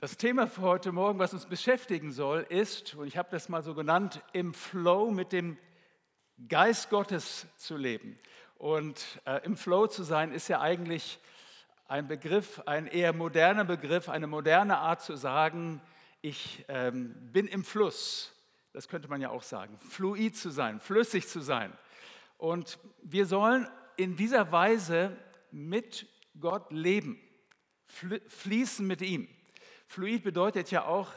Das Thema für heute Morgen, was uns beschäftigen soll, ist, und ich habe das mal so genannt, im Flow mit dem Geist Gottes zu leben. Und äh, im Flow zu sein ist ja eigentlich ein Begriff, ein eher moderner Begriff, eine moderne Art zu sagen, ich ähm, bin im Fluss. Das könnte man ja auch sagen. Fluid zu sein, flüssig zu sein. Und wir sollen in dieser Weise mit Gott leben, fließen mit ihm. Fluid bedeutet ja auch,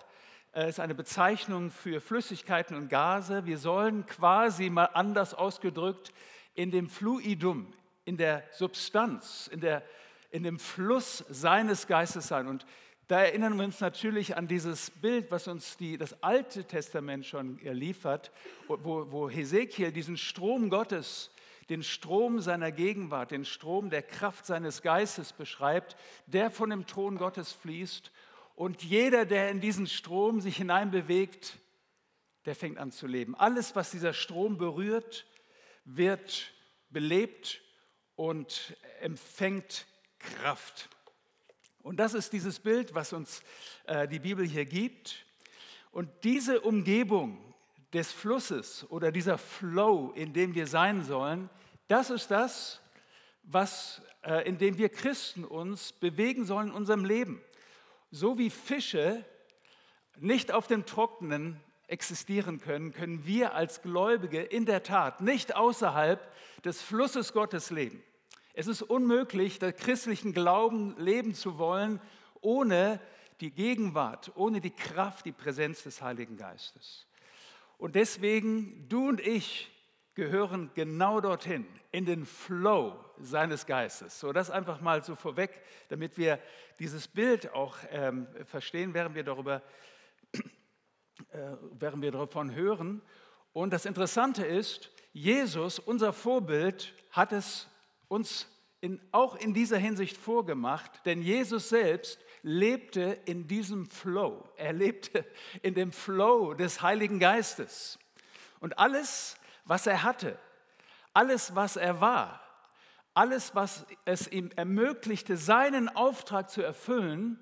es äh, ist eine Bezeichnung für Flüssigkeiten und Gase. Wir sollen quasi mal anders ausgedrückt in dem Fluidum, in der Substanz, in, der, in dem Fluss seines Geistes sein. Und da erinnern wir uns natürlich an dieses Bild, was uns die, das Alte Testament schon liefert, wo, wo Hesekiel diesen Strom Gottes, den Strom seiner Gegenwart, den Strom der Kraft seines Geistes beschreibt, der von dem Thron Gottes fließt und jeder, der in diesen Strom sich hineinbewegt, der fängt an zu leben. Alles, was dieser Strom berührt, wird belebt und empfängt Kraft. Und das ist dieses Bild, was uns äh, die Bibel hier gibt. Und diese Umgebung des Flusses oder dieser Flow, in dem wir sein sollen, das ist das, was, äh, in dem wir Christen uns bewegen sollen in unserem Leben so wie Fische nicht auf dem Trockenen existieren können, können wir als Gläubige in der Tat nicht außerhalb des Flusses Gottes leben. Es ist unmöglich, der christlichen Glauben leben zu wollen, ohne die Gegenwart, ohne die Kraft, die Präsenz des Heiligen Geistes. Und deswegen, du und ich gehören genau dorthin, in den Flow seines Geistes. So, das einfach mal so vorweg, damit wir dieses Bild auch ähm, verstehen, während wir darüber, äh, während wir davon hören. Und das Interessante ist, Jesus, unser Vorbild, hat es uns in, auch in dieser Hinsicht vorgemacht, denn Jesus selbst lebte in diesem Flow. Er lebte in dem Flow des Heiligen Geistes. Und alles, was er hatte, alles, was er war, alles, was es ihm ermöglichte, seinen Auftrag zu erfüllen,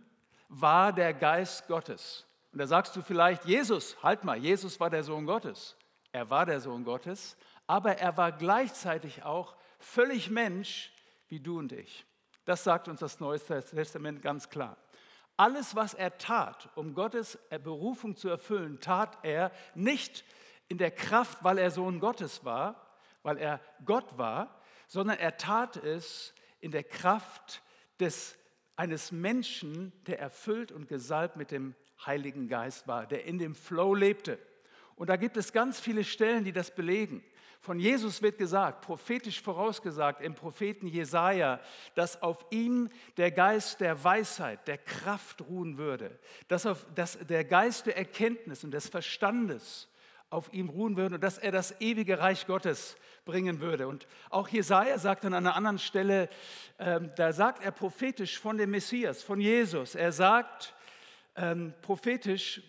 war der Geist Gottes. Und da sagst du vielleicht, Jesus, halt mal, Jesus war der Sohn Gottes. Er war der Sohn Gottes, aber er war gleichzeitig auch völlig Mensch wie du und ich. Das sagt uns das Neue Testament ganz klar. Alles, was er tat, um Gottes Berufung zu erfüllen, tat er nicht in der Kraft, weil er Sohn Gottes war, weil er Gott war, sondern er tat es in der Kraft des, eines Menschen, der erfüllt und gesalbt mit dem Heiligen Geist war, der in dem Flow lebte. Und da gibt es ganz viele Stellen, die das belegen. Von Jesus wird gesagt, prophetisch vorausgesagt im Propheten Jesaja, dass auf ihm der Geist der Weisheit, der Kraft ruhen würde, dass, auf, dass der Geist der Erkenntnis und des Verstandes auf ihm ruhen würde und dass er das ewige Reich Gottes bringen würde. Und auch Jesaja sagt an einer anderen Stelle, ähm, da sagt er prophetisch von dem Messias, von Jesus. Er sagt ähm, prophetisch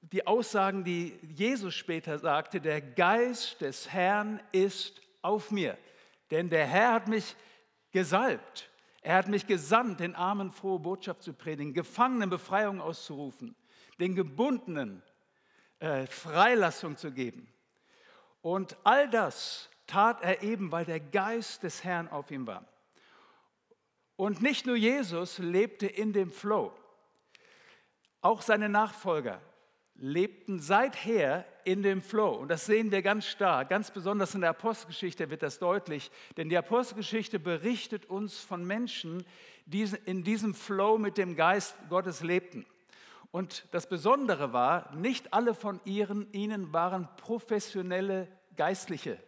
die Aussagen, die Jesus später sagte: Der Geist des Herrn ist auf mir, denn der Herr hat mich gesalbt. Er hat mich gesandt, den Armen frohe Botschaft zu predigen, Gefangenen Befreiung auszurufen, den Gebundenen äh, Freilassung zu geben. Und all das tat er eben, weil der Geist des Herrn auf ihm war. Und nicht nur Jesus lebte in dem Flow, auch seine Nachfolger lebten seither in dem Flow. Und das sehen wir ganz stark. Ganz besonders in der Apostelgeschichte wird das deutlich. Denn die Apostelgeschichte berichtet uns von Menschen, die in diesem Flow mit dem Geist Gottes lebten. Und das Besondere war, nicht alle von ihren, ihnen waren professionelle Geistliche,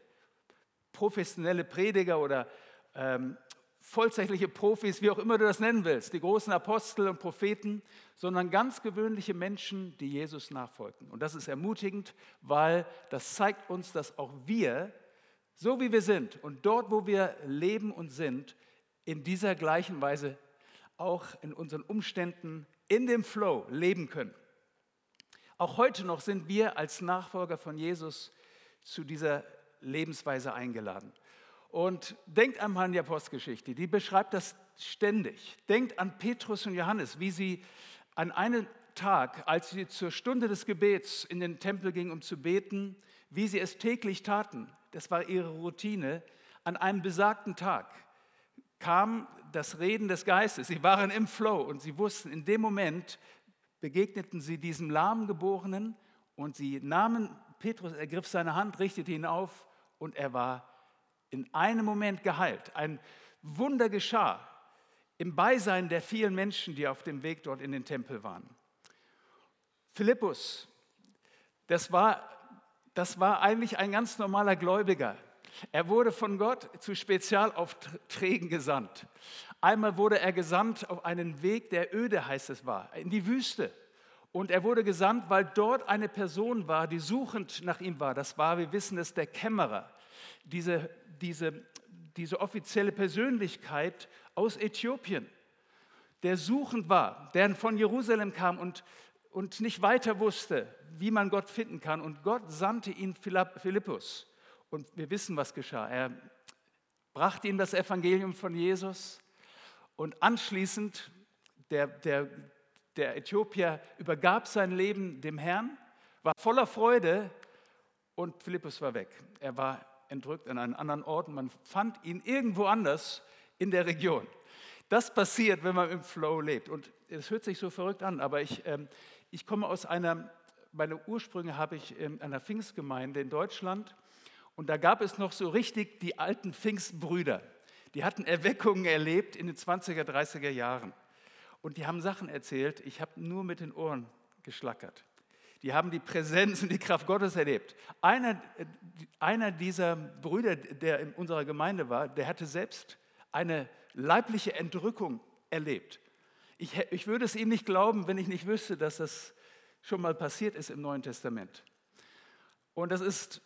professionelle Prediger oder ähm, vollzeitliche Profis, wie auch immer du das nennen willst, die großen Apostel und Propheten, sondern ganz gewöhnliche Menschen, die Jesus nachfolgten. Und das ist ermutigend, weil das zeigt uns, dass auch wir, so wie wir sind und dort, wo wir leben und sind, in dieser gleichen Weise auch in unseren Umständen in dem Flow leben können. Auch heute noch sind wir als Nachfolger von Jesus zu dieser Lebensweise eingeladen. Und denkt einmal an die Apostelgeschichte, die beschreibt das ständig. Denkt an Petrus und Johannes, wie sie an einem Tag, als sie zur Stunde des Gebets in den Tempel gingen, um zu beten, wie sie es täglich taten, das war ihre Routine, an einem besagten Tag kam das Reden des Geistes. Sie waren im Flow und sie wussten, in dem Moment begegneten sie diesem Lahmgeborenen und sie nahmen, Petrus ergriff seine Hand, richtete ihn auf und er war in einem Moment geheilt. Ein Wunder geschah im Beisein der vielen Menschen, die auf dem Weg dort in den Tempel waren. Philippus, das war, das war eigentlich ein ganz normaler Gläubiger. Er wurde von Gott zu Spezialaufträgen gesandt. Einmal wurde er gesandt auf einen Weg, der öde, heißt es war, in die Wüste. Und er wurde gesandt, weil dort eine Person war, die suchend nach ihm war. Das war, wir wissen es, der Kämmerer. Diese, diese, diese offizielle Persönlichkeit aus Äthiopien, der suchend war, der von Jerusalem kam und, und nicht weiter wusste, wie man Gott finden kann. Und Gott sandte ihn Philippus. Und wir wissen, was geschah. Er brachte ihm das Evangelium von Jesus und anschließend, der, der, der Äthiopier übergab sein Leben dem Herrn, war voller Freude und Philippus war weg. Er war entrückt an einen anderen Ort und man fand ihn irgendwo anders in der Region. Das passiert, wenn man im Flow lebt. Und es hört sich so verrückt an, aber ich, ähm, ich komme aus einer, meine Ursprünge habe ich in einer Pfingstgemeinde in Deutschland und da gab es noch so richtig die alten Pfingstbrüder. Die hatten Erweckungen erlebt in den 20er, 30er Jahren. Und die haben Sachen erzählt, ich habe nur mit den Ohren geschlackert. Die haben die Präsenz und die Kraft Gottes erlebt. Einer, einer dieser Brüder, der in unserer Gemeinde war, der hatte selbst eine leibliche Entrückung erlebt. Ich, ich würde es ihm nicht glauben, wenn ich nicht wüsste, dass das schon mal passiert ist im Neuen Testament. Und das ist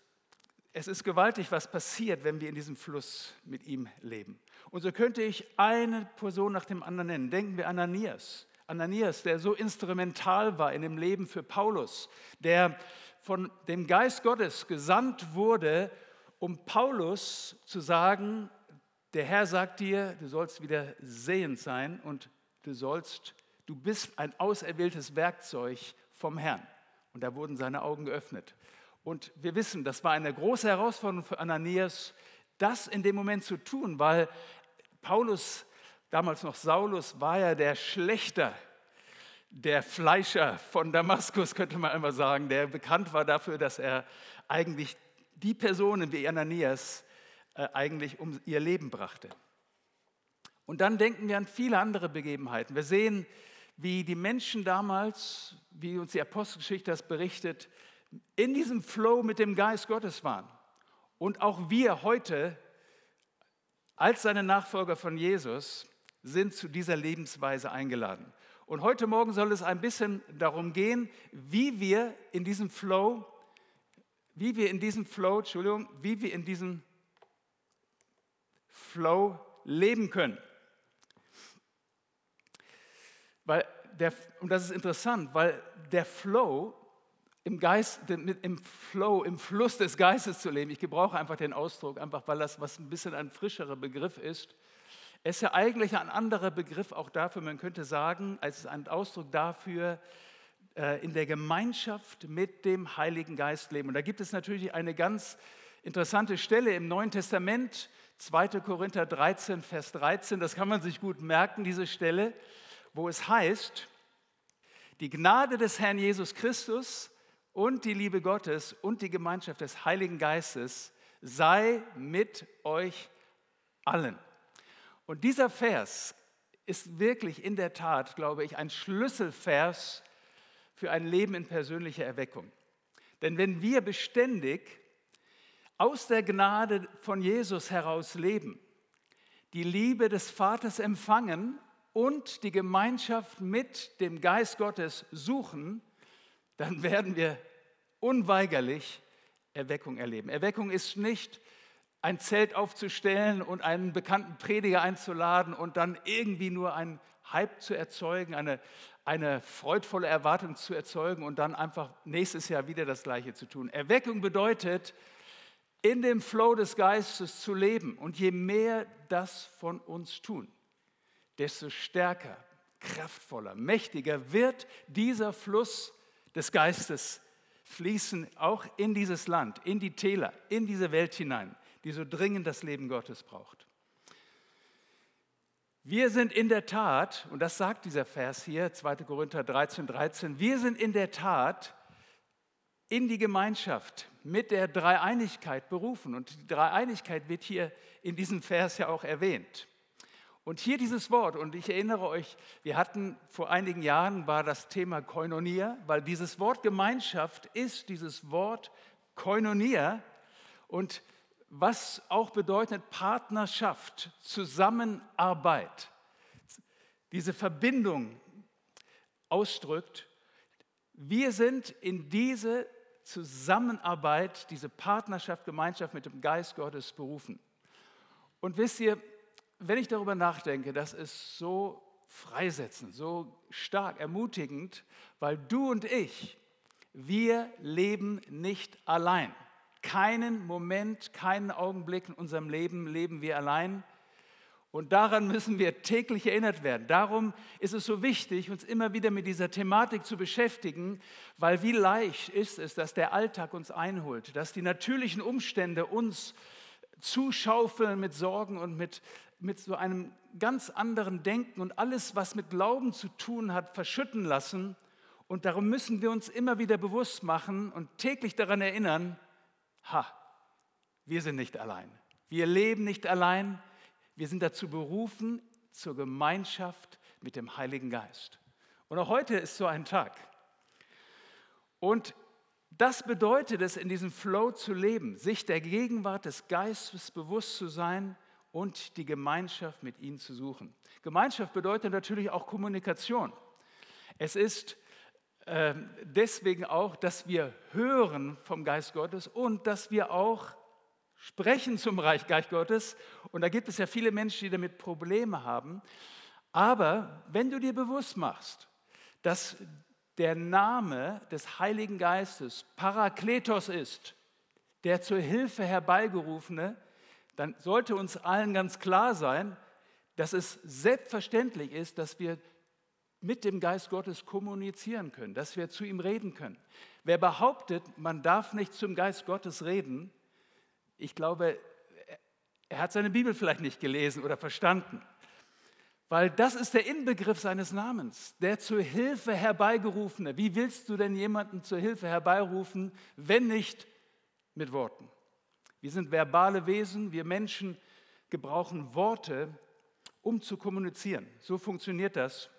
es ist gewaltig, was passiert, wenn wir in diesem Fluss mit ihm leben. Und so könnte ich eine Person nach dem anderen nennen. Denken wir an Ananias. Ananias, der so instrumental war in dem Leben für Paulus, der von dem Geist Gottes gesandt wurde, um Paulus zu sagen, der Herr sagt dir, du sollst wieder sehend sein und du sollst, du bist ein auserwähltes Werkzeug vom Herrn. Und da wurden seine Augen geöffnet. Und wir wissen, das war eine große Herausforderung für Ananias, das in dem Moment zu tun, weil Paulus, damals noch Saulus, war ja der Schlechter, der Fleischer von Damaskus, könnte man einmal sagen, der bekannt war dafür, dass er eigentlich die Personen wie Ananias äh, eigentlich um ihr Leben brachte. Und dann denken wir an viele andere Begebenheiten. Wir sehen, wie die Menschen damals, wie uns die Apostelgeschichte das berichtet, in diesem Flow mit dem Geist Gottes waren. Und auch wir heute als seine Nachfolger von Jesus sind zu dieser Lebensweise eingeladen. Und heute Morgen soll es ein bisschen darum gehen, wie wir in diesem Flow, wie wir in diesem Flow, Entschuldigung, wie wir in diesem Flow leben können. Weil der, und das ist interessant, weil der Flow im Geist, im Flow, im Fluss des Geistes zu leben. Ich gebrauche einfach den Ausdruck, einfach weil das was ein bisschen ein frischerer Begriff ist. Es ist ja eigentlich ein anderer Begriff auch dafür, man könnte sagen, als ein Ausdruck dafür, äh, in der Gemeinschaft mit dem Heiligen Geist leben. Und da gibt es natürlich eine ganz interessante Stelle im Neuen Testament, 2. Korinther 13, Vers 13, das kann man sich gut merken, diese Stelle, wo es heißt, die Gnade des Herrn Jesus Christus und die Liebe Gottes und die Gemeinschaft des Heiligen Geistes sei mit euch allen. Und dieser Vers ist wirklich in der Tat, glaube ich, ein Schlüsselvers für ein Leben in persönlicher Erweckung. Denn wenn wir beständig aus der Gnade von Jesus heraus leben, die Liebe des Vaters empfangen und die Gemeinschaft mit dem Geist Gottes suchen, dann werden wir unweigerlich Erweckung erleben. Erweckung ist nicht ein Zelt aufzustellen und einen bekannten Prediger einzuladen und dann irgendwie nur einen Hype zu erzeugen, eine, eine freudvolle Erwartung zu erzeugen und dann einfach nächstes Jahr wieder das Gleiche zu tun. Erweckung bedeutet, in dem Flow des Geistes zu leben. Und je mehr das von uns tun, desto stärker kraftvoller, mächtiger wird dieser Fluss des Geistes fließen auch in dieses Land, in die Täler, in diese Welt hinein, die so dringend das Leben Gottes braucht. Wir sind in der Tat, und das sagt dieser Vers hier, 2. Korinther 13, 13, wir sind in der Tat in die Gemeinschaft mit der Dreieinigkeit berufen. Und die Dreieinigkeit wird hier in diesem Vers ja auch erwähnt. Und hier dieses Wort, und ich erinnere euch, wir hatten vor einigen Jahren war das Thema Koinonia, weil dieses Wort Gemeinschaft ist dieses Wort Koinonia und was auch bedeutet Partnerschaft, Zusammenarbeit, diese Verbindung ausdrückt. Wir sind in diese Zusammenarbeit, diese Partnerschaft, Gemeinschaft mit dem Geist Gottes berufen. Und wisst ihr, wenn ich darüber nachdenke, das ist so freisetzend, so stark ermutigend, weil du und ich, wir leben nicht allein. Keinen Moment, keinen Augenblick in unserem Leben leben wir allein. Und daran müssen wir täglich erinnert werden. Darum ist es so wichtig, uns immer wieder mit dieser Thematik zu beschäftigen, weil wie leicht ist es, dass der Alltag uns einholt, dass die natürlichen Umstände uns zuschaufeln mit Sorgen und mit mit so einem ganz anderen Denken und alles, was mit Glauben zu tun hat, verschütten lassen. Und darum müssen wir uns immer wieder bewusst machen und täglich daran erinnern, ha, wir sind nicht allein. Wir leben nicht allein. Wir sind dazu berufen zur Gemeinschaft mit dem Heiligen Geist. Und auch heute ist so ein Tag. Und das bedeutet es, in diesem Flow zu leben, sich der Gegenwart des Geistes bewusst zu sein und die Gemeinschaft mit ihnen zu suchen. Gemeinschaft bedeutet natürlich auch Kommunikation. Es ist äh, deswegen auch, dass wir hören vom Geist Gottes und dass wir auch sprechen zum Reich Geist Gottes. Und da gibt es ja viele Menschen, die damit Probleme haben. Aber wenn du dir bewusst machst, dass der Name des Heiligen Geistes Parakletos ist, der zur Hilfe herbeigerufene, dann sollte uns allen ganz klar sein, dass es selbstverständlich ist, dass wir mit dem Geist Gottes kommunizieren können, dass wir zu ihm reden können. Wer behauptet, man darf nicht zum Geist Gottes reden, ich glaube, er hat seine Bibel vielleicht nicht gelesen oder verstanden. Weil das ist der Inbegriff seines Namens, der zur Hilfe herbeigerufene. Wie willst du denn jemanden zur Hilfe herbeirufen, wenn nicht mit Worten? Wir sind verbale Wesen, wir Menschen gebrauchen Worte, um zu kommunizieren. So funktioniert das.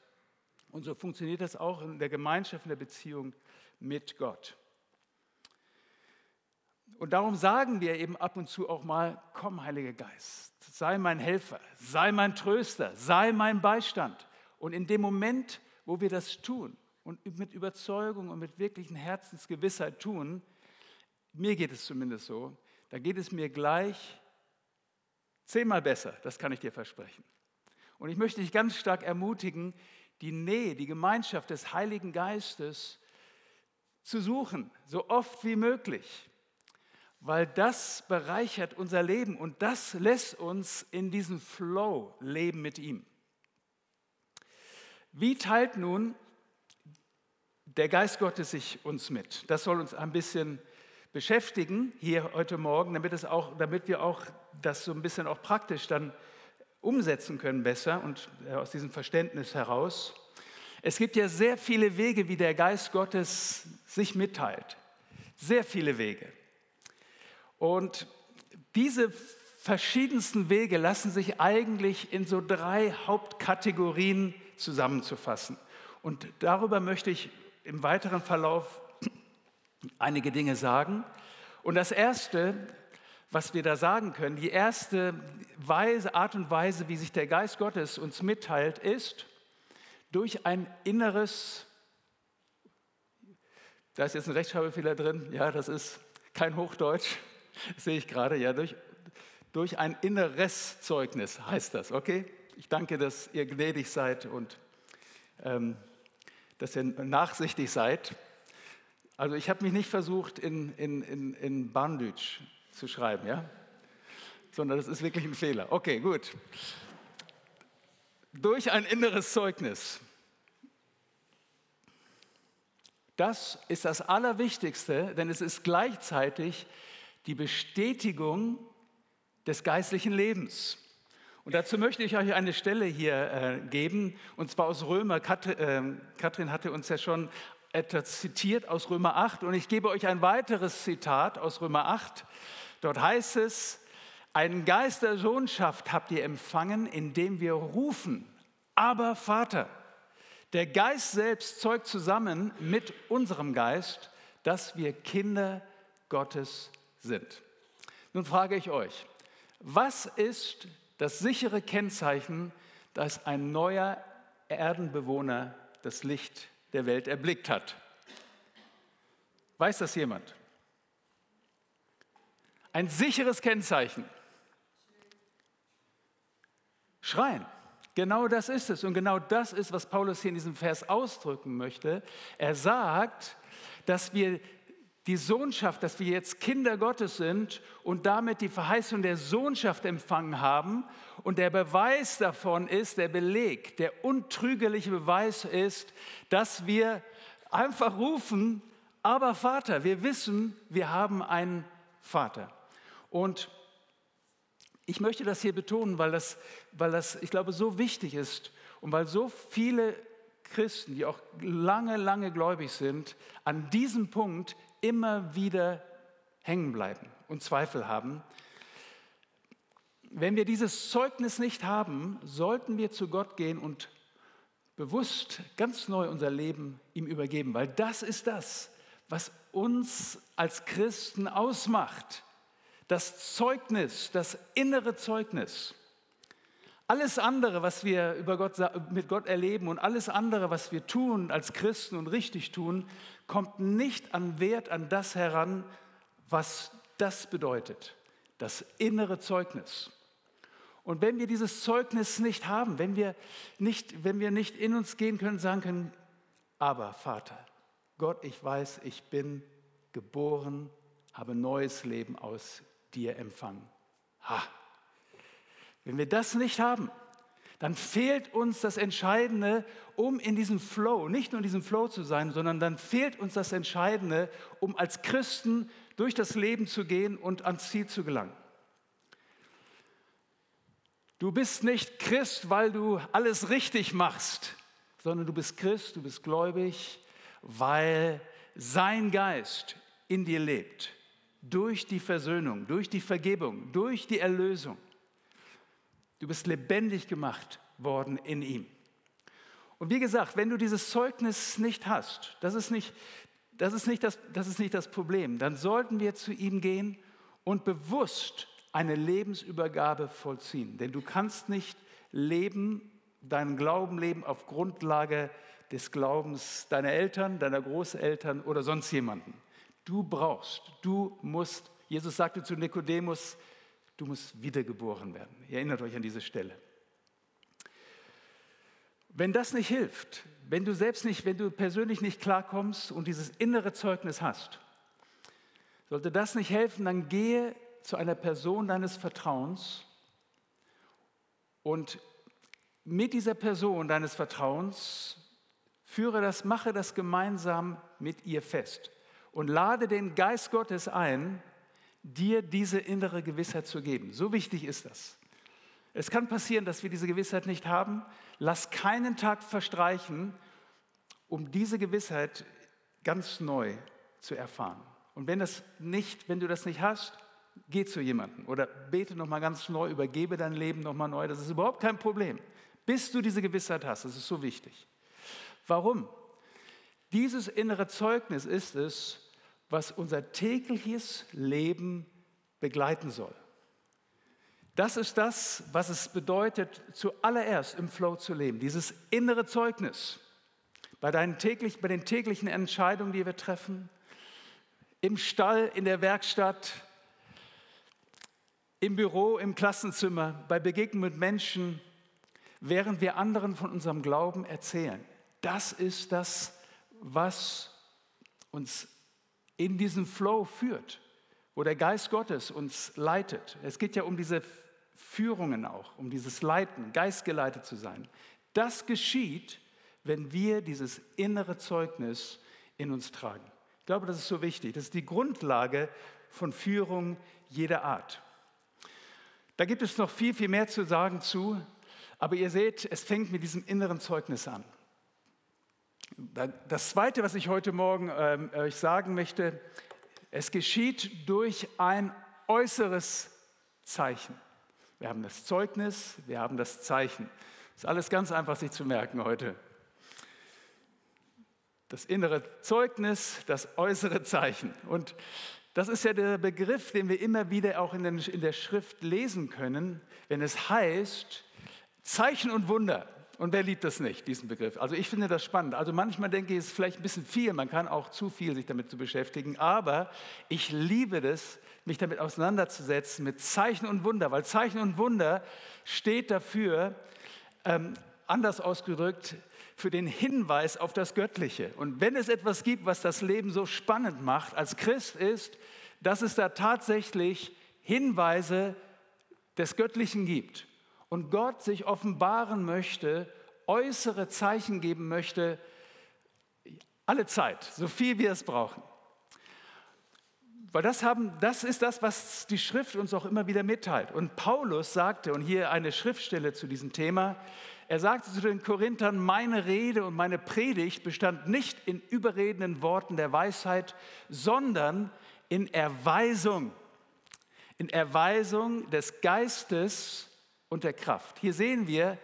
Und so funktioniert das auch in der Gemeinschaft, in der Beziehung mit Gott. Und darum sagen wir eben ab und zu auch mal, komm, Heiliger Geist, sei mein Helfer, sei mein Tröster, sei mein Beistand. Und in dem Moment, wo wir das tun und mit Überzeugung und mit wirklichen Herzensgewissheit tun, mir geht es zumindest so, da geht es mir gleich zehnmal besser, das kann ich dir versprechen. Und ich möchte dich ganz stark ermutigen, die Nähe, die Gemeinschaft des Heiligen Geistes zu suchen, so oft wie möglich, weil das bereichert unser Leben und das lässt uns in diesem Flow leben mit ihm. Wie teilt nun der Geist Gottes sich uns mit? Das soll uns ein bisschen beschäftigen hier heute Morgen, damit, es auch, damit wir auch das so ein bisschen auch praktisch dann umsetzen können besser und äh, aus diesem Verständnis heraus. Es gibt ja sehr viele Wege, wie der Geist Gottes sich mitteilt. Sehr viele Wege. Und diese verschiedensten Wege lassen sich eigentlich in so drei Hauptkategorien zusammenzufassen. Und darüber möchte ich im weiteren Verlauf einige Dinge sagen. Und das Erste, was wir da sagen können, die erste Weise, Art und Weise, wie sich der Geist Gottes uns mitteilt, ist durch ein inneres, da ist jetzt ein Rechtschreibfehler drin, ja, das ist kein Hochdeutsch, sehe ich gerade, ja, durch, durch ein inneres Zeugnis heißt das, okay? Ich danke, dass ihr gnädig seid und ähm, dass ihr nachsichtig seid. Also ich habe mich nicht versucht, in, in, in, in Bandütsch zu schreiben, ja? Sondern das ist wirklich ein Fehler. Okay, gut. Durch ein inneres Zeugnis. Das ist das Allerwichtigste, denn es ist gleichzeitig die Bestätigung des geistlichen Lebens. Und dazu möchte ich euch eine Stelle hier äh, geben, und zwar aus Römer. Kat äh, Katrin hatte uns ja schon etwas zitiert aus Römer 8, und ich gebe euch ein weiteres Zitat aus Römer 8. Dort heißt es, einen Geist der Sohnschaft habt ihr empfangen, indem wir rufen, aber Vater. Der Geist selbst zeugt zusammen mit unserem Geist, dass wir Kinder Gottes sind. Nun frage ich euch, was ist das sichere Kennzeichen, dass ein neuer Erdenbewohner das Licht der Welt erblickt hat? Weiß das jemand? Ein sicheres Kennzeichen. Schreien. Genau das ist es. Und genau das ist, was Paulus hier in diesem Vers ausdrücken möchte. Er sagt, dass wir die Sohnschaft, dass wir jetzt Kinder Gottes sind und damit die Verheißung der Sohnschaft empfangen haben. Und der Beweis davon ist, der Beleg, der untrügerliche Beweis ist, dass wir einfach rufen, aber Vater, wir wissen, wir haben einen Vater. Und ich möchte das hier betonen, weil das, weil das, ich glaube, so wichtig ist und weil so viele Christen, die auch lange, lange gläubig sind, an diesem Punkt immer wieder hängen bleiben und Zweifel haben. Wenn wir dieses Zeugnis nicht haben, sollten wir zu Gott gehen und bewusst ganz neu unser Leben ihm übergeben, weil das ist das, was uns als Christen ausmacht das Zeugnis, das innere Zeugnis. Alles andere, was wir über Gott, mit Gott erleben und alles andere, was wir tun als Christen und richtig tun, kommt nicht an Wert an das heran, was das bedeutet. Das innere Zeugnis. Und wenn wir dieses Zeugnis nicht haben, wenn wir nicht, wenn wir nicht in uns gehen können, sagen können, aber Vater, Gott, ich weiß, ich bin geboren, habe neues Leben aus dir empfangen. Ha. Wenn wir das nicht haben, dann fehlt uns das Entscheidende, um in diesem Flow, nicht nur in diesem Flow zu sein, sondern dann fehlt uns das Entscheidende, um als Christen durch das Leben zu gehen und ans Ziel zu gelangen. Du bist nicht Christ, weil du alles richtig machst, sondern du bist Christ, du bist gläubig, weil sein Geist in dir lebt durch die Versöhnung, durch die Vergebung, durch die Erlösung. Du bist lebendig gemacht worden in ihm. Und wie gesagt, wenn du dieses Zeugnis nicht hast, das ist nicht das, ist nicht das, das, ist nicht das Problem, dann sollten wir zu ihm gehen und bewusst eine Lebensübergabe vollziehen. Denn du kannst nicht leben, deinen Glauben leben auf Grundlage des Glaubens deiner Eltern, deiner Großeltern oder sonst jemanden. Du brauchst, du musst, Jesus sagte zu Nikodemus, du musst wiedergeboren werden. Ihr erinnert euch an diese Stelle. Wenn das nicht hilft, wenn du selbst nicht, wenn du persönlich nicht klarkommst und dieses innere Zeugnis hast, sollte das nicht helfen, dann gehe zu einer Person deines Vertrauens und mit dieser Person deines Vertrauens führe das, mache das gemeinsam mit ihr fest und lade den Geist Gottes ein, dir diese innere Gewissheit zu geben. So wichtig ist das. Es kann passieren, dass wir diese Gewissheit nicht haben. Lass keinen Tag verstreichen, um diese Gewissheit ganz neu zu erfahren. Und wenn, das nicht, wenn du das nicht hast, geh zu jemandem oder bete nochmal ganz neu, übergebe dein Leben nochmal neu. Das ist überhaupt kein Problem. Bis du diese Gewissheit hast, das ist so wichtig. Warum? Dieses innere Zeugnis ist es, was unser tägliches Leben begleiten soll. Das ist das, was es bedeutet, zuallererst im Flow zu leben. Dieses innere Zeugnis bei, täglich, bei den täglichen Entscheidungen, die wir treffen, im Stall, in der Werkstatt, im Büro, im Klassenzimmer, bei Begegnungen mit Menschen, während wir anderen von unserem Glauben erzählen. Das ist das, was uns in diesen Flow führt, wo der Geist Gottes uns leitet. Es geht ja um diese Führungen auch, um dieses Leiten, geistgeleitet zu sein. Das geschieht, wenn wir dieses innere Zeugnis in uns tragen. Ich glaube, das ist so wichtig. Das ist die Grundlage von Führung jeder Art. Da gibt es noch viel, viel mehr zu sagen zu, aber ihr seht, es fängt mit diesem inneren Zeugnis an. Das Zweite, was ich heute Morgen ähm, euch sagen möchte, es geschieht durch ein äußeres Zeichen. Wir haben das Zeugnis, wir haben das Zeichen. Ist alles ganz einfach sich zu merken heute. Das innere Zeugnis, das äußere Zeichen. Und das ist ja der Begriff, den wir immer wieder auch in, der Schrift lesen können, wenn es heißt, Zeichen und Wunder. Und wer liebt das nicht, diesen Begriff? Also ich finde das spannend. Also manchmal denke ich, es ist vielleicht ein bisschen viel, man kann auch zu viel sich damit zu beschäftigen, aber ich liebe das, mich damit auseinanderzusetzen mit Zeichen und Wunder, weil Zeichen und Wunder steht dafür, ähm, anders ausgedrückt, für den Hinweis auf das Göttliche. Und wenn es etwas gibt, was das Leben so spannend macht als Christ, ist, dass es da tatsächlich Hinweise des Göttlichen gibt und Gott sich offenbaren möchte, äußere Zeichen geben möchte, alle Zeit, so viel wir es brauchen. Weil das, haben, das ist das, was die Schrift uns auch immer wieder mitteilt. Und Paulus sagte, und hier eine Schriftstelle zu diesem Thema, er sagte zu den Korinthern, meine Rede und meine Predigt bestand nicht in überredenden Worten der Weisheit, sondern in Erweisung, in Erweisung des Geistes und der Kraft. Hier sehen wir,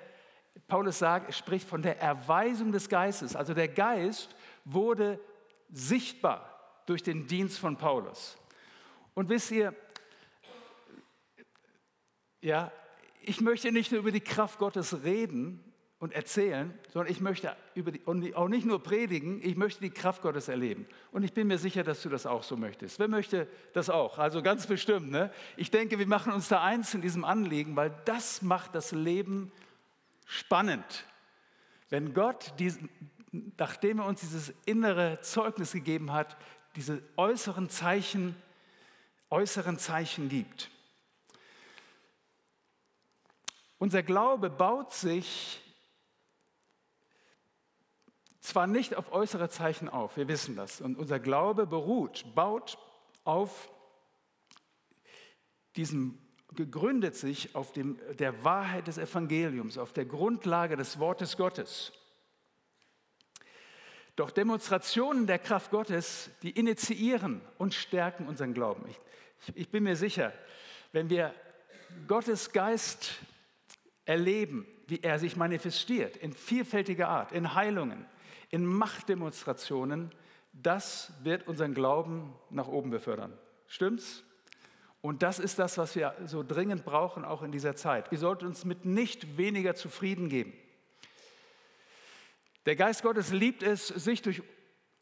Paulus sagt, spricht von der Erweisung des Geistes. Also der Geist wurde sichtbar durch den Dienst von Paulus. Und wisst ihr, ja, ich möchte nicht nur über die Kraft Gottes reden und erzählen, sondern ich möchte über die, und auch nicht nur predigen, ich möchte die Kraft Gottes erleben. Und ich bin mir sicher, dass du das auch so möchtest. Wer möchte das auch? Also ganz bestimmt. Ne? Ich denke, wir machen uns da eins in diesem Anliegen, weil das macht das Leben spannend. Wenn Gott, diesen, nachdem er uns dieses innere Zeugnis gegeben hat, diese äußeren Zeichen, äußeren Zeichen gibt. Unser Glaube baut sich zwar nicht auf äußere Zeichen auf, wir wissen das, und unser Glaube beruht, baut auf diesem, gegründet sich auf dem, der Wahrheit des Evangeliums, auf der Grundlage des Wortes Gottes. Doch Demonstrationen der Kraft Gottes, die initiieren und stärken unseren Glauben. Ich, ich bin mir sicher, wenn wir Gottes Geist erleben, wie er sich manifestiert, in vielfältiger Art, in Heilungen, in Machtdemonstrationen, das wird unseren Glauben nach oben befördern. Stimmt's? Und das ist das, was wir so dringend brauchen, auch in dieser Zeit. Wir sollten uns mit nicht weniger zufrieden geben. Der Geist Gottes liebt es, sich durch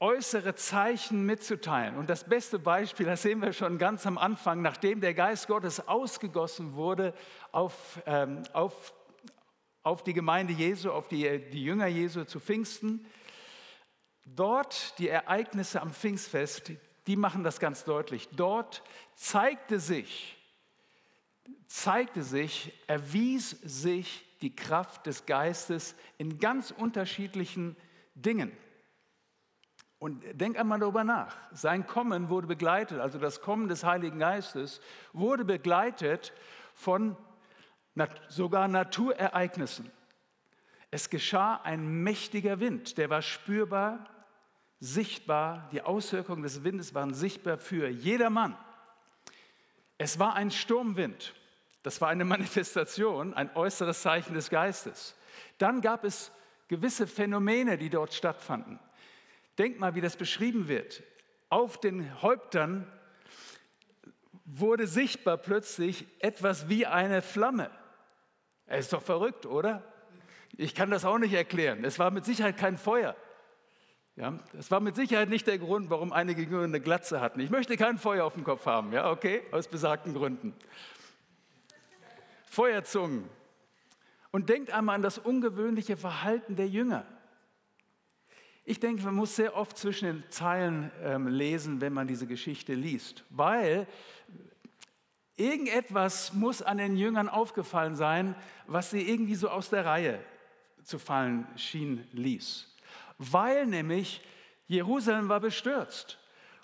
äußere Zeichen mitzuteilen. Und das beste Beispiel, das sehen wir schon ganz am Anfang, nachdem der Geist Gottes ausgegossen wurde auf, ähm, auf, auf die Gemeinde Jesu, auf die, die Jünger Jesu zu Pfingsten. Dort die Ereignisse am Pfingstfest, die machen das ganz deutlich. Dort zeigte sich, zeigte sich, erwies sich die Kraft des Geistes in ganz unterschiedlichen Dingen. Und denk einmal darüber nach. Sein Kommen wurde begleitet, also das Kommen des Heiligen Geistes wurde begleitet von sogar Naturereignissen. Es geschah ein mächtiger Wind, der war spürbar, sichtbar, die Auswirkungen des Windes waren sichtbar für jedermann. Es war ein Sturmwind, das war eine Manifestation, ein äußeres Zeichen des Geistes. Dann gab es gewisse Phänomene, die dort stattfanden. Denk mal, wie das beschrieben wird. Auf den Häuptern wurde sichtbar plötzlich etwas wie eine Flamme. Er ist doch verrückt, oder? Ich kann das auch nicht erklären. Es war mit Sicherheit kein Feuer. Ja, das war mit Sicherheit nicht der Grund, warum einige Jünger eine Glatze hatten. Ich möchte kein Feuer auf dem Kopf haben, ja, okay, aus besagten Gründen. Feuerzungen. Und denkt einmal an das ungewöhnliche Verhalten der Jünger. Ich denke, man muss sehr oft zwischen den Zeilen ähm, lesen, wenn man diese Geschichte liest, weil irgendetwas muss an den Jüngern aufgefallen sein, was sie irgendwie so aus der Reihe zu fallen schien ließ. Weil nämlich Jerusalem war bestürzt.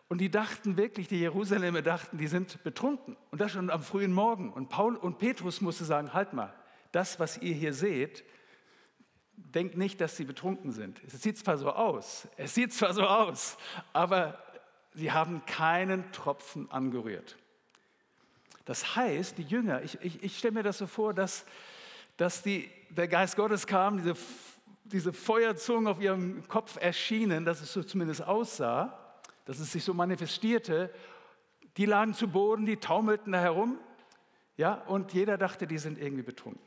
Und die dachten wirklich, die Jerusalemer dachten, die sind betrunken. Und das schon am frühen Morgen. Und Paul und Petrus musste sagen, halt mal, das, was ihr hier seht, denkt nicht, dass sie betrunken sind. Es sieht zwar so aus, es sieht zwar so aus, aber sie haben keinen Tropfen angerührt. Das heißt, die Jünger, ich, ich, ich stelle mir das so vor, dass, dass die, der Geist Gottes kam, diese, diese Feuerzungen auf ihrem Kopf erschienen, dass es so zumindest aussah, dass es sich so manifestierte. Die lagen zu Boden, die taumelten da herum, ja, und jeder dachte, die sind irgendwie betrunken.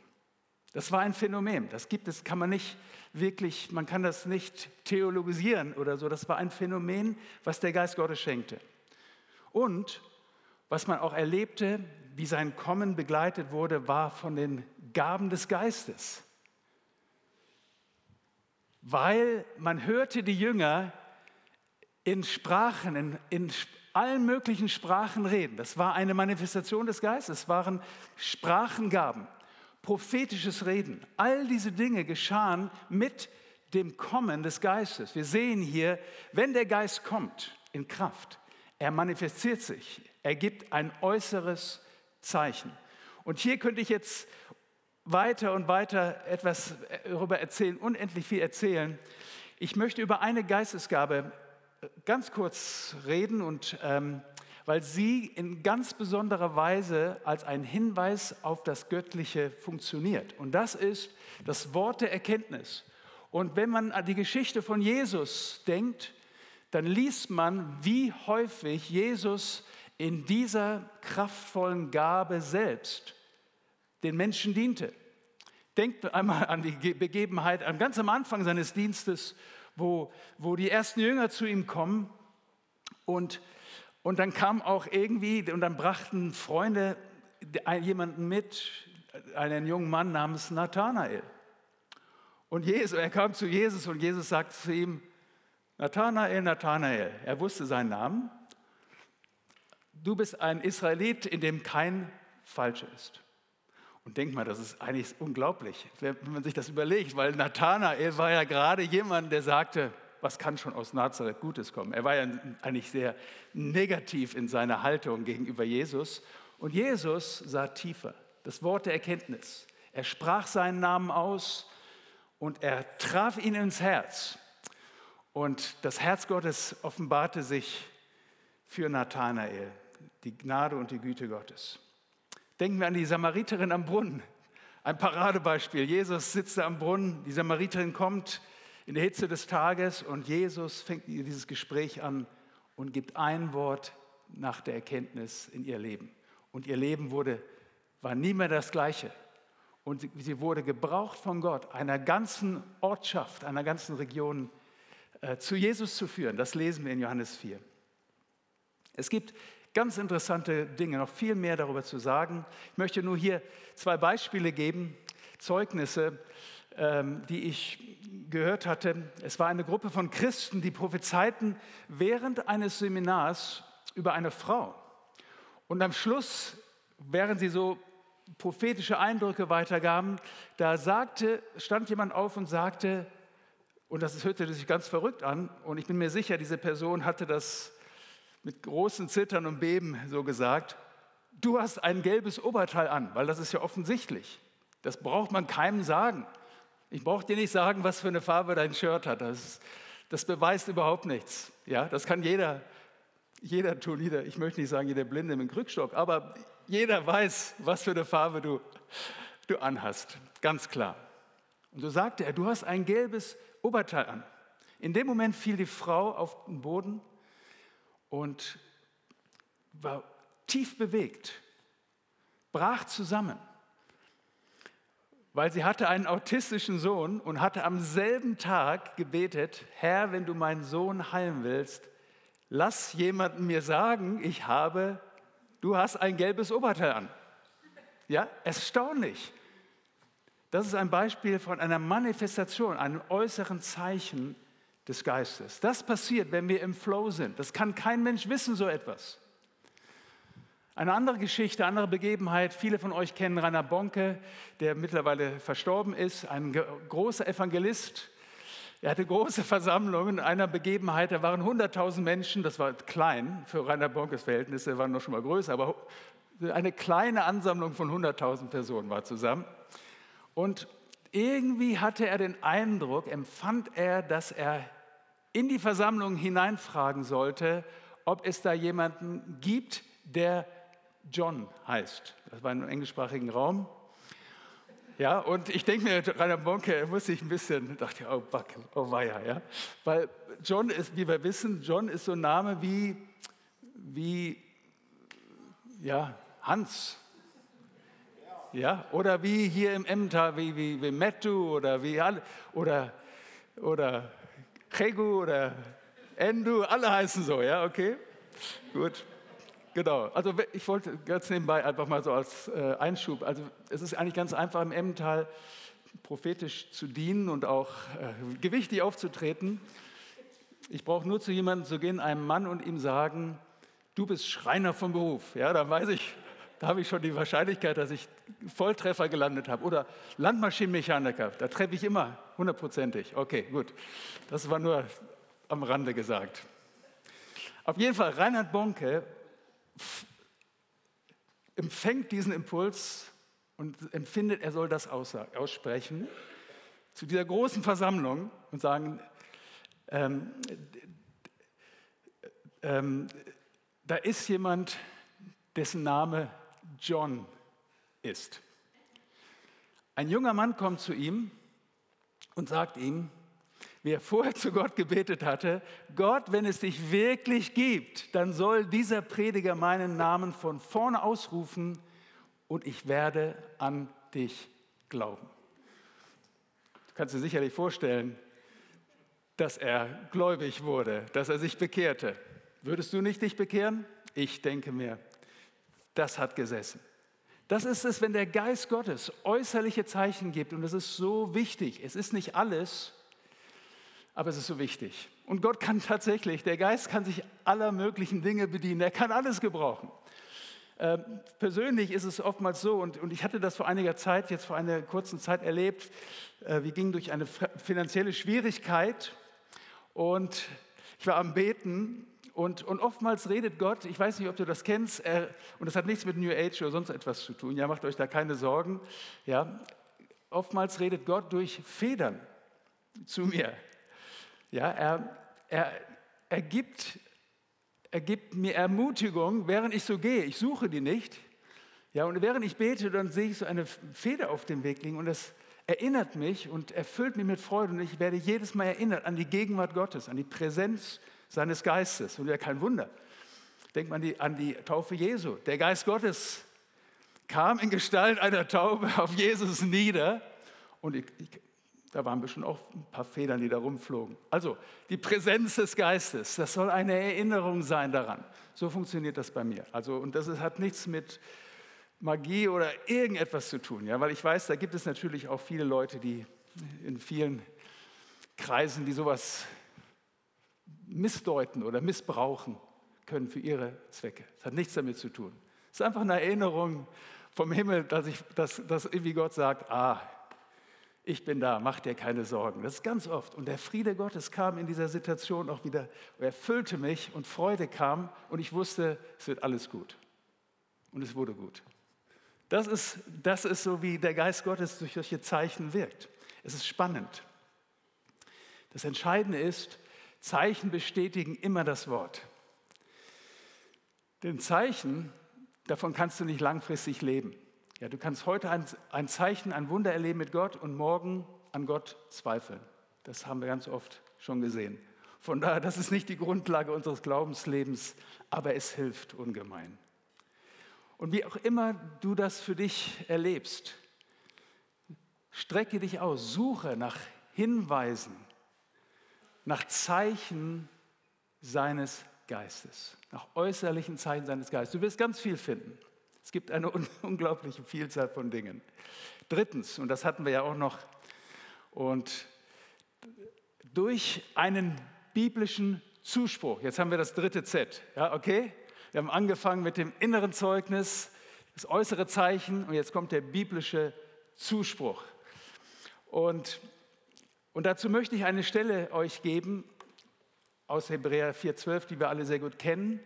Das war ein Phänomen. Das gibt es, kann man nicht wirklich, man kann das nicht theologisieren oder so. Das war ein Phänomen, was der Geist Gottes schenkte. Und was man auch erlebte, wie sein Kommen begleitet wurde, war von den Gaben des Geistes. Weil man hörte die Jünger in Sprachen, in, in allen möglichen Sprachen reden. Das war eine Manifestation des Geistes, es waren Sprachengaben prophetisches Reden. All diese Dinge geschahen mit dem Kommen des Geistes. Wir sehen hier, wenn der Geist kommt in Kraft, er manifestiert sich, er gibt ein äußeres Zeichen. Und hier könnte ich jetzt weiter und weiter etwas darüber erzählen, unendlich viel erzählen. Ich möchte über eine Geistesgabe ganz kurz reden und ähm, weil sie in ganz besonderer Weise als ein Hinweis auf das Göttliche funktioniert. Und das ist das Wort der Erkenntnis. Und wenn man an die Geschichte von Jesus denkt, dann liest man, wie häufig Jesus in dieser kraftvollen Gabe selbst den Menschen diente. Denkt einmal an die Begebenheit ganz am Anfang seines Dienstes, wo, wo die ersten Jünger zu ihm kommen und und dann kam auch irgendwie, und dann brachten Freunde jemanden mit, einen jungen Mann namens Nathanael. Und Jesus, er kam zu Jesus und Jesus sagte zu ihm, Nathanael, Nathanael, er wusste seinen Namen, du bist ein Israelit, in dem kein Falsche ist. Und denk mal, das ist eigentlich unglaublich, wenn man sich das überlegt, weil Nathanael war ja gerade jemand, der sagte, was kann schon aus Nazareth Gutes kommen? Er war ja eigentlich sehr negativ in seiner Haltung gegenüber Jesus. Und Jesus sah tiefer, das Wort der Erkenntnis. Er sprach seinen Namen aus und er traf ihn ins Herz. Und das Herz Gottes offenbarte sich für Nathanael, die Gnade und die Güte Gottes. Denken wir an die Samariterin am Brunnen. Ein Paradebeispiel. Jesus sitzt am Brunnen, die Samariterin kommt, in der Hitze des Tages und Jesus fängt dieses Gespräch an und gibt ein Wort nach der Erkenntnis in ihr Leben. Und ihr Leben wurde, war nie mehr das gleiche. Und sie wurde gebraucht von Gott, einer ganzen Ortschaft, einer ganzen Region äh, zu Jesus zu führen. Das lesen wir in Johannes 4. Es gibt ganz interessante Dinge, noch viel mehr darüber zu sagen. Ich möchte nur hier zwei Beispiele geben, Zeugnisse, ähm, die ich gehört hatte. Es war eine Gruppe von Christen, die prophezeiten während eines Seminars über eine Frau. Und am Schluss, während sie so prophetische Eindrücke weitergaben, da sagte, stand jemand auf und sagte, und das hörte sich ganz verrückt an, und ich bin mir sicher, diese Person hatte das mit großen Zittern und Beben so gesagt, du hast ein gelbes Oberteil an, weil das ist ja offensichtlich. Das braucht man keinem sagen. Ich brauche dir nicht sagen, was für eine Farbe dein Shirt hat. Das, das beweist überhaupt nichts. Ja, das kann jeder, jeder tun. Jeder, ich möchte nicht sagen, jeder Blinde mit dem Krückstock, aber jeder weiß, was für eine Farbe du, du anhast. Ganz klar. Und so sagte er, du hast ein gelbes Oberteil an. In dem Moment fiel die Frau auf den Boden und war tief bewegt, brach zusammen weil sie hatte einen autistischen Sohn und hatte am selben Tag gebetet, Herr, wenn du meinen Sohn heilen willst, lass jemanden mir sagen, ich habe, du hast ein gelbes Oberteil an. Ja, erstaunlich. Das ist ein Beispiel von einer Manifestation, einem äußeren Zeichen des Geistes. Das passiert, wenn wir im Flow sind. Das kann kein Mensch wissen, so etwas. Eine andere Geschichte, andere Begebenheit, viele von euch kennen Rainer Bonke, der mittlerweile verstorben ist, ein großer Evangelist, Er hatte große Versammlungen. In einer Begebenheit, da waren 100.000 Menschen, das war klein für Rainer Bonkes Verhältnisse, waren noch schon mal größer, aber eine kleine Ansammlung von 100.000 Personen war zusammen. Und irgendwie hatte er den Eindruck, empfand er, dass er in die Versammlung hineinfragen sollte, ob es da jemanden gibt, der John heißt. Das war im englischsprachigen Raum. Ja, und ich denke mir, Rainer Bonke muss sich ein bisschen, dachte, oh, Buck, oh weia, ja. Weil John ist, wie wir wissen, John ist so ein Name wie, wie ja, Hans. Ja, oder wie hier im Emmental, wie, wie, wie Mettu oder wie alle, oder, oder Chegu oder Endu, alle heißen so, ja, okay? Gut. Genau, also ich wollte ganz nebenbei einfach mal so als äh, Einschub, also es ist eigentlich ganz einfach im Emmental prophetisch zu dienen und auch äh, gewichtig aufzutreten. Ich brauche nur zu jemandem zu gehen, einem Mann und ihm sagen, du bist Schreiner vom Beruf. Ja, dann weiß ich, da habe ich schon die Wahrscheinlichkeit, dass ich Volltreffer gelandet habe. Oder Landmaschinenmechaniker, da treffe ich immer hundertprozentig. Okay, gut. Das war nur am Rande gesagt. Auf jeden Fall, Reinhard Bonke empfängt diesen Impuls und empfindet, er soll das aussprechen zu dieser großen Versammlung und sagen, ähm, ähm, da ist jemand, dessen Name John ist. Ein junger Mann kommt zu ihm und sagt ihm, wie er vorher zu Gott gebetet hatte, Gott, wenn es dich wirklich gibt, dann soll dieser Prediger meinen Namen von vorne ausrufen und ich werde an dich glauben. Du kannst dir sicherlich vorstellen, dass er gläubig wurde, dass er sich bekehrte. Würdest du nicht dich bekehren? Ich denke mir, das hat gesessen. Das ist es, wenn der Geist Gottes äußerliche Zeichen gibt und das ist so wichtig. Es ist nicht alles, aber es ist so wichtig. Und Gott kann tatsächlich, der Geist kann sich aller möglichen Dinge bedienen. Er kann alles gebrauchen. Ähm, persönlich ist es oftmals so, und, und ich hatte das vor einiger Zeit, jetzt vor einer kurzen Zeit erlebt, äh, wir gingen durch eine finanzielle Schwierigkeit und ich war am Beten und, und oftmals redet Gott, ich weiß nicht, ob du das kennst, er, und das hat nichts mit New Age oder sonst etwas zu tun, ja, macht euch da keine Sorgen, ja, oftmals redet Gott durch Federn zu mir. Ja, er, er, er, gibt, er gibt mir Ermutigung, während ich so gehe. Ich suche die nicht. Ja, und während ich bete, dann sehe ich so eine Feder auf dem Weg liegen und das erinnert mich und erfüllt mich mit Freude und ich werde jedes Mal erinnert an die Gegenwart Gottes, an die Präsenz seines Geistes. Und ja, kein Wunder. Denkt man die, an die Taufe Jesu. Der Geist Gottes kam in Gestalt einer Taube auf Jesus nieder und ich, ich da waren bestimmt auch ein paar Federn, die da rumflogen. Also die Präsenz des Geistes, das soll eine Erinnerung sein daran. So funktioniert das bei mir. Also, und das hat nichts mit Magie oder irgendetwas zu tun. Ja? Weil ich weiß, da gibt es natürlich auch viele Leute, die in vielen Kreisen, die sowas missdeuten oder missbrauchen können für ihre Zwecke. Das hat nichts damit zu tun. Es ist einfach eine Erinnerung vom Himmel, dass, ich, dass, dass irgendwie Gott sagt, ah, ich bin da, mach dir keine Sorgen. Das ist ganz oft. Und der Friede Gottes kam in dieser Situation auch wieder, er füllte mich und Freude kam und ich wusste, es wird alles gut. Und es wurde gut. Das ist, das ist so, wie der Geist Gottes durch solche Zeichen wirkt. Es ist spannend. Das Entscheidende ist, Zeichen bestätigen immer das Wort. Denn Zeichen, davon kannst du nicht langfristig leben. Ja, du kannst heute ein, ein Zeichen, ein Wunder erleben mit Gott und morgen an Gott zweifeln. Das haben wir ganz oft schon gesehen. Von daher, das ist nicht die Grundlage unseres Glaubenslebens, aber es hilft ungemein. Und wie auch immer du das für dich erlebst, strecke dich aus, suche nach Hinweisen, nach Zeichen seines Geistes, nach äußerlichen Zeichen seines Geistes. Du wirst ganz viel finden. Es gibt eine unglaubliche Vielzahl von Dingen. Drittens, und das hatten wir ja auch noch, und durch einen biblischen Zuspruch, jetzt haben wir das dritte Z, ja, okay? Wir haben angefangen mit dem inneren Zeugnis, das äußere Zeichen und jetzt kommt der biblische Zuspruch. Und Und dazu möchte ich eine Stelle euch geben aus Hebräer 4,12, die wir alle sehr gut kennen,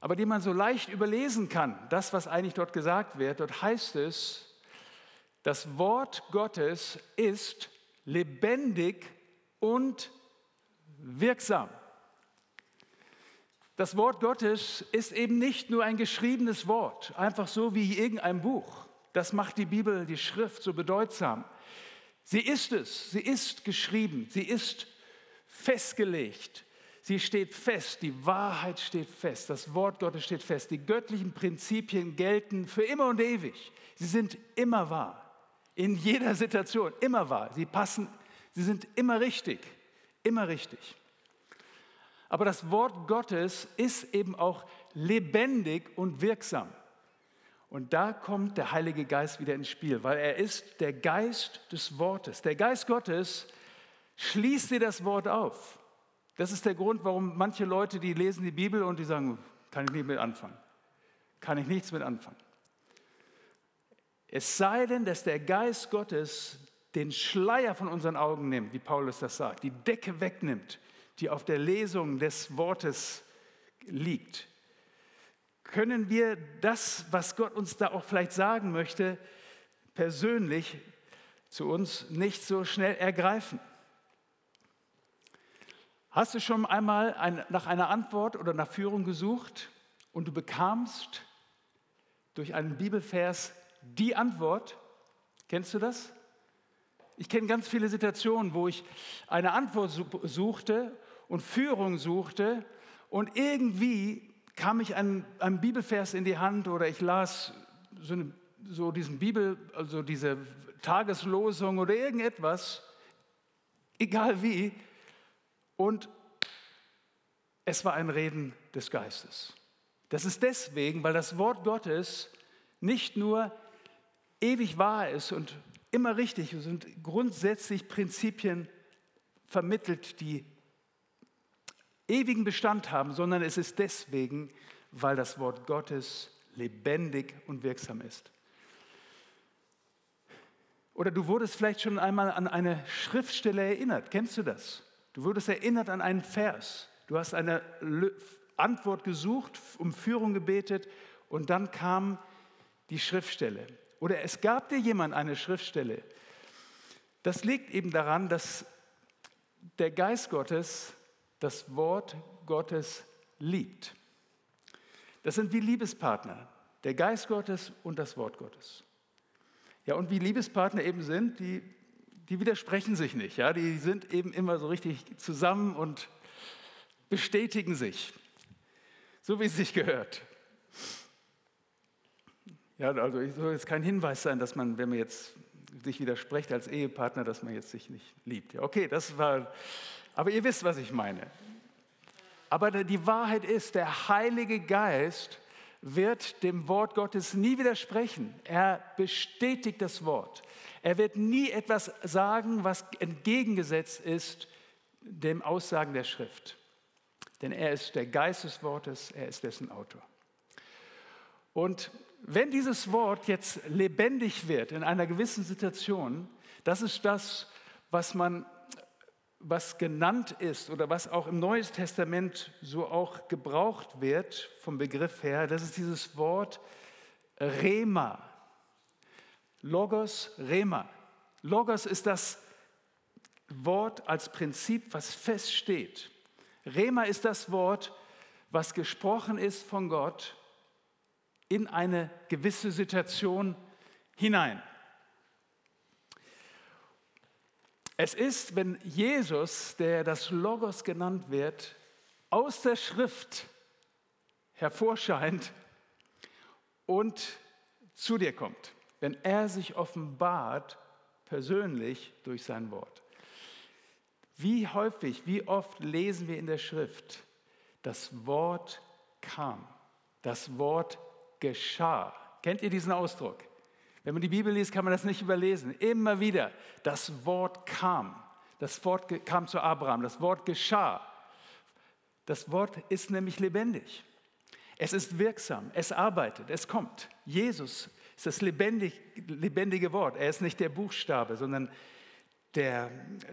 aber die man so leicht überlesen kann. Das, was eigentlich dort gesagt wird, dort heißt es, das Wort Gottes ist lebendig und wirksam. Das Wort Gottes ist eben nicht nur ein geschriebenes Wort, einfach so wie irgendein Buch. Das macht die Bibel, die Schrift so bedeutsam. Sie ist es, sie ist geschrieben, sie ist festgelegt, sie steht fest, die Wahrheit steht fest, das Wort Gottes steht fest, die göttlichen Prinzipien gelten für immer und ewig. Sie sind immer wahr, in jeder Situation, immer wahr. Sie passen, sie sind immer richtig, immer richtig. Aber das Wort Gottes ist eben auch lebendig und wirksam. Und da kommt der Heilige Geist wieder ins Spiel, weil er ist der Geist des Wortes. Der Geist Gottes schließt dir das Wort auf. Das ist der Grund, warum manche Leute, die lesen die Bibel und die sagen, kann ich nicht mit anfangen. Kann ich nichts mit anfangen. Es sei denn, dass der Geist Gottes den Schleier von unseren Augen nimmt, wie Paulus das sagt, die Decke wegnimmt die auf der Lesung des Wortes liegt, können wir das, was Gott uns da auch vielleicht sagen möchte, persönlich zu uns nicht so schnell ergreifen. Hast du schon einmal ein, nach einer Antwort oder nach Führung gesucht und du bekamst durch einen Bibelvers die Antwort? Kennst du das? Ich kenne ganz viele Situationen, wo ich eine Antwort suchte und Führung suchte und irgendwie kam ich an einem Bibelvers in die Hand oder ich las so, eine, so diesen Bibel, also diese Tageslosung oder irgendetwas, egal wie, und es war ein Reden des Geistes. Das ist deswegen, weil das Wort Gottes nicht nur ewig wahr ist und immer richtig ist und grundsätzlich Prinzipien vermittelt, die ewigen Bestand haben, sondern es ist deswegen, weil das Wort Gottes lebendig und wirksam ist. Oder du wurdest vielleicht schon einmal an eine Schriftstelle erinnert. Kennst du das? Du wurdest erinnert an einen Vers. Du hast eine Antwort gesucht, um Führung gebetet und dann kam die Schriftstelle. Oder es gab dir jemand eine Schriftstelle. Das liegt eben daran, dass der Geist Gottes das Wort Gottes liebt. Das sind wie Liebespartner, der Geist Gottes und das Wort Gottes. Ja, und wie Liebespartner eben sind, die, die widersprechen sich nicht. Ja? Die sind eben immer so richtig zusammen und bestätigen sich, so wie es sich gehört. Ja, also es soll jetzt kein Hinweis sein, dass man, wenn man jetzt sich widerspricht als Ehepartner, dass man jetzt sich nicht liebt. Ja, okay, das war aber ihr wisst, was ich meine. Aber die Wahrheit ist, der Heilige Geist wird dem Wort Gottes nie widersprechen. Er bestätigt das Wort. Er wird nie etwas sagen, was entgegengesetzt ist dem Aussagen der Schrift. Denn er ist der Geist des Wortes, er ist dessen Autor. Und wenn dieses Wort jetzt lebendig wird in einer gewissen Situation, das ist das, was man was genannt ist oder was auch im Neuen Testament so auch gebraucht wird vom Begriff her, das ist dieses Wort Rema. Logos, Rema. Logos ist das Wort als Prinzip, was feststeht. Rema ist das Wort, was gesprochen ist von Gott in eine gewisse Situation hinein. Es ist, wenn Jesus, der das Logos genannt wird, aus der Schrift hervorscheint und zu dir kommt, wenn er sich offenbart persönlich durch sein Wort. Wie häufig, wie oft lesen wir in der Schrift, das Wort kam, das Wort geschah. Kennt ihr diesen Ausdruck? Wenn man die Bibel liest, kann man das nicht überlesen. Immer wieder, das Wort kam. Das Wort kam zu Abraham, das Wort geschah. Das Wort ist nämlich lebendig. Es ist wirksam, es arbeitet, es kommt. Jesus ist das lebendig, lebendige Wort. Er ist nicht der Buchstabe, sondern der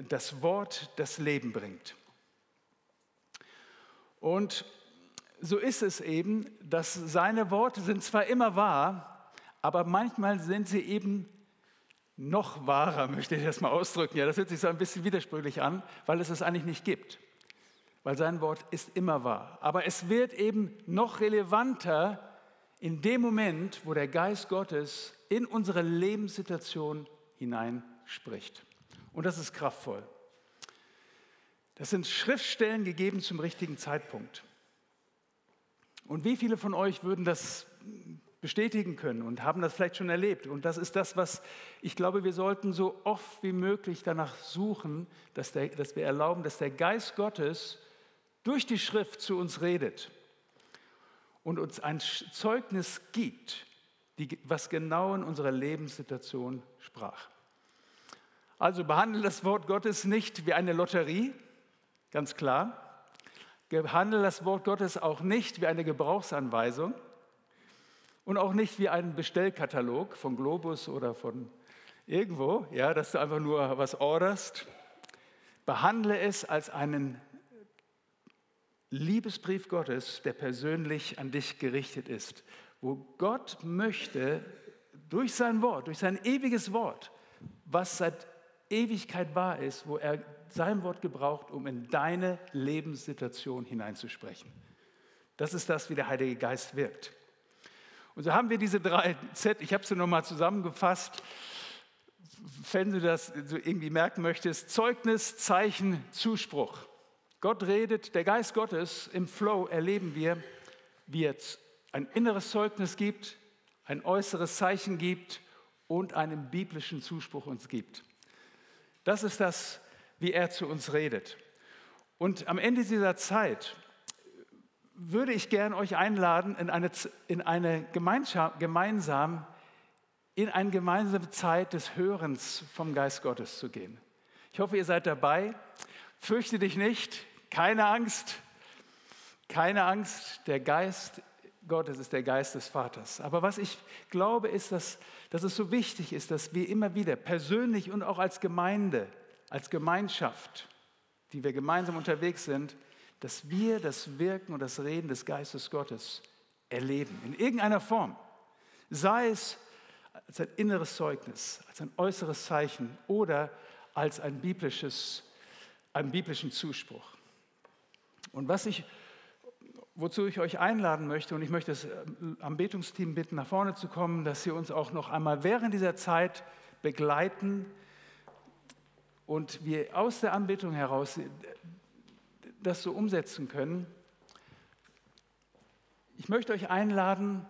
das Wort das Leben bringt. Und so ist es eben, dass seine Worte sind zwar immer wahr, aber manchmal sind sie eben noch wahrer, möchte ich das mal ausdrücken. Ja, das hört sich so ein bisschen widersprüchlich an, weil es es eigentlich nicht gibt. Weil sein Wort ist immer wahr. Aber es wird eben noch relevanter in dem Moment, wo der Geist Gottes in unsere Lebenssituation hineinspricht. Und das ist kraftvoll. Das sind Schriftstellen gegeben zum richtigen Zeitpunkt. Und wie viele von euch würden das bestätigen können und haben das vielleicht schon erlebt? Und das ist das, was ich glaube, wir sollten so oft wie möglich danach suchen, dass, der, dass wir erlauben, dass der Geist Gottes durch die Schrift zu uns redet und uns ein Zeugnis gibt, die, was genau in unserer Lebenssituation sprach. Also behandle das Wort Gottes nicht wie eine Lotterie, ganz klar, Behandle das Wort Gottes auch nicht wie eine Gebrauchsanweisung und auch nicht wie einen Bestellkatalog von Globus oder von irgendwo, ja, dass du einfach nur was orderst. Behandle es als einen Liebesbrief Gottes, der persönlich an dich gerichtet ist, wo Gott möchte durch sein Wort, durch sein ewiges Wort, was seit Ewigkeit wahr ist, wo er sein Wort gebraucht, um in deine Lebenssituation hineinzusprechen. Das ist das, wie der Heilige Geist wirkt. Und so haben wir diese drei Z, ich habe sie nochmal zusammengefasst, wenn du das so irgendwie merken möchtest, Zeugnis, Zeichen, Zuspruch. Gott redet, der Geist Gottes im Flow erleben wir, wie es ein inneres Zeugnis gibt, ein äußeres Zeichen gibt und einen biblischen Zuspruch uns gibt. Das ist das, wie er zu uns redet. Und am Ende dieser Zeit würde ich gern euch einladen, in eine, in eine Gemeinschaft, gemeinsam in eine gemeinsame Zeit des Hörens vom Geist Gottes zu gehen. Ich hoffe, ihr seid dabei. Fürchte dich nicht, keine Angst, keine Angst. Der Geist Gottes ist der Geist des Vaters. Aber was ich glaube, ist, dass, dass es so wichtig ist, dass wir immer wieder persönlich und auch als Gemeinde als Gemeinschaft, die wir gemeinsam unterwegs sind, dass wir das Wirken und das Reden des Geistes Gottes erleben, in irgendeiner Form. Sei es als ein inneres Zeugnis, als ein äußeres Zeichen oder als ein biblisches, einen biblischen Zuspruch. Und was ich, wozu ich euch einladen möchte, und ich möchte das am Betungsteam bitten, nach vorne zu kommen, dass sie uns auch noch einmal während dieser Zeit begleiten, und wir aus der Anbetung heraus das so umsetzen können. Ich möchte euch einladen,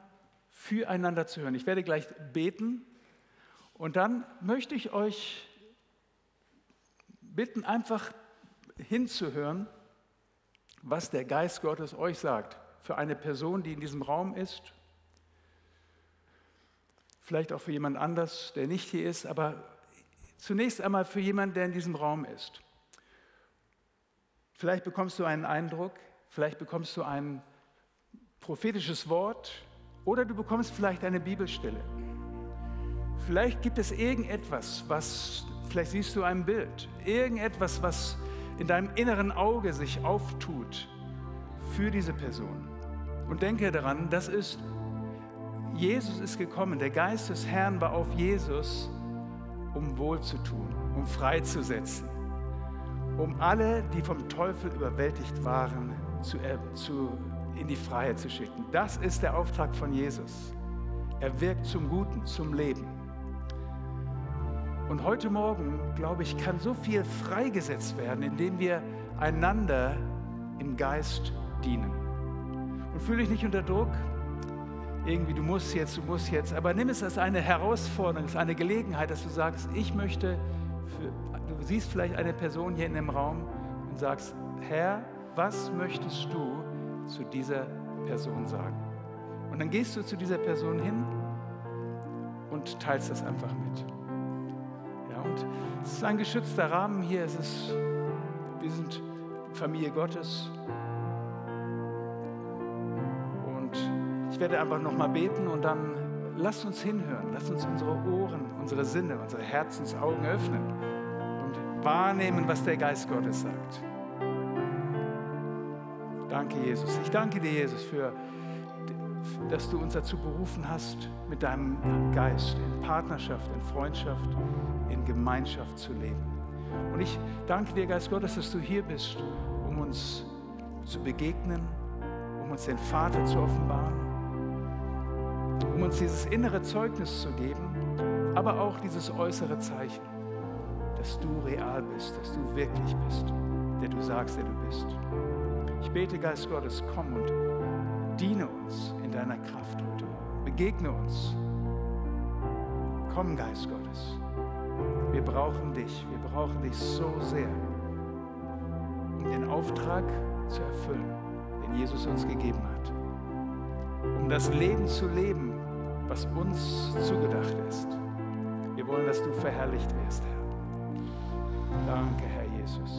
füreinander zu hören. Ich werde gleich beten und dann möchte ich euch bitten, einfach hinzuhören, was der Geist Gottes euch sagt für eine Person, die in diesem Raum ist. Vielleicht auch für jemand anders, der nicht hier ist, aber Zunächst einmal für jemanden, der in diesem Raum ist. Vielleicht bekommst du einen Eindruck, vielleicht bekommst du ein prophetisches Wort oder du bekommst vielleicht eine Bibelstelle. Vielleicht gibt es irgendetwas, was, vielleicht siehst du ein Bild, irgendetwas, was in deinem inneren Auge sich auftut für diese Person. Und denke daran, das ist, Jesus ist gekommen, der Geist des Herrn war auf Jesus um wohl zu tun, um freizusetzen, um alle, die vom Teufel überwältigt waren, zu, äh, zu, in die Freiheit zu schicken. Das ist der Auftrag von Jesus. Er wirkt zum Guten, zum Leben. Und heute Morgen, glaube ich, kann so viel freigesetzt werden, indem wir einander im Geist dienen. Und fühle dich nicht unter Druck, irgendwie, du musst jetzt, du musst jetzt. Aber nimm es als eine Herausforderung, als eine Gelegenheit, dass du sagst, ich möchte, für, du siehst vielleicht eine Person hier in dem Raum und sagst, Herr, was möchtest du zu dieser Person sagen? Und dann gehst du zu dieser Person hin und teilst das einfach mit. Ja, und es ist ein geschützter Rahmen hier. Es ist, wir sind Familie Gottes. ich werde einfach nochmal beten und dann lasst uns hinhören, lasst uns unsere Ohren, unsere Sinne, unsere Herzensaugen öffnen und wahrnehmen, was der Geist Gottes sagt. Danke, Jesus. Ich danke dir, Jesus, für, dass du uns dazu berufen hast, mit deinem Geist in Partnerschaft, in Freundschaft, in Gemeinschaft zu leben. Und ich danke dir, Geist Gottes, dass du hier bist, um uns zu begegnen, um uns den Vater zu offenbaren, um uns dieses innere Zeugnis zu geben, aber auch dieses äußere Zeichen, dass du real bist, dass du wirklich bist, der du sagst, der du bist. Ich bete, Geist Gottes, komm und diene uns in deiner Kraft heute. Begegne uns. Komm, Geist Gottes. Wir brauchen dich. Wir brauchen dich so sehr, um den Auftrag zu erfüllen, den Jesus uns gegeben hat. Um das Leben zu leben, was uns zugedacht ist. Wir wollen, dass du verherrlicht wirst, Herr. Danke, Herr Jesus.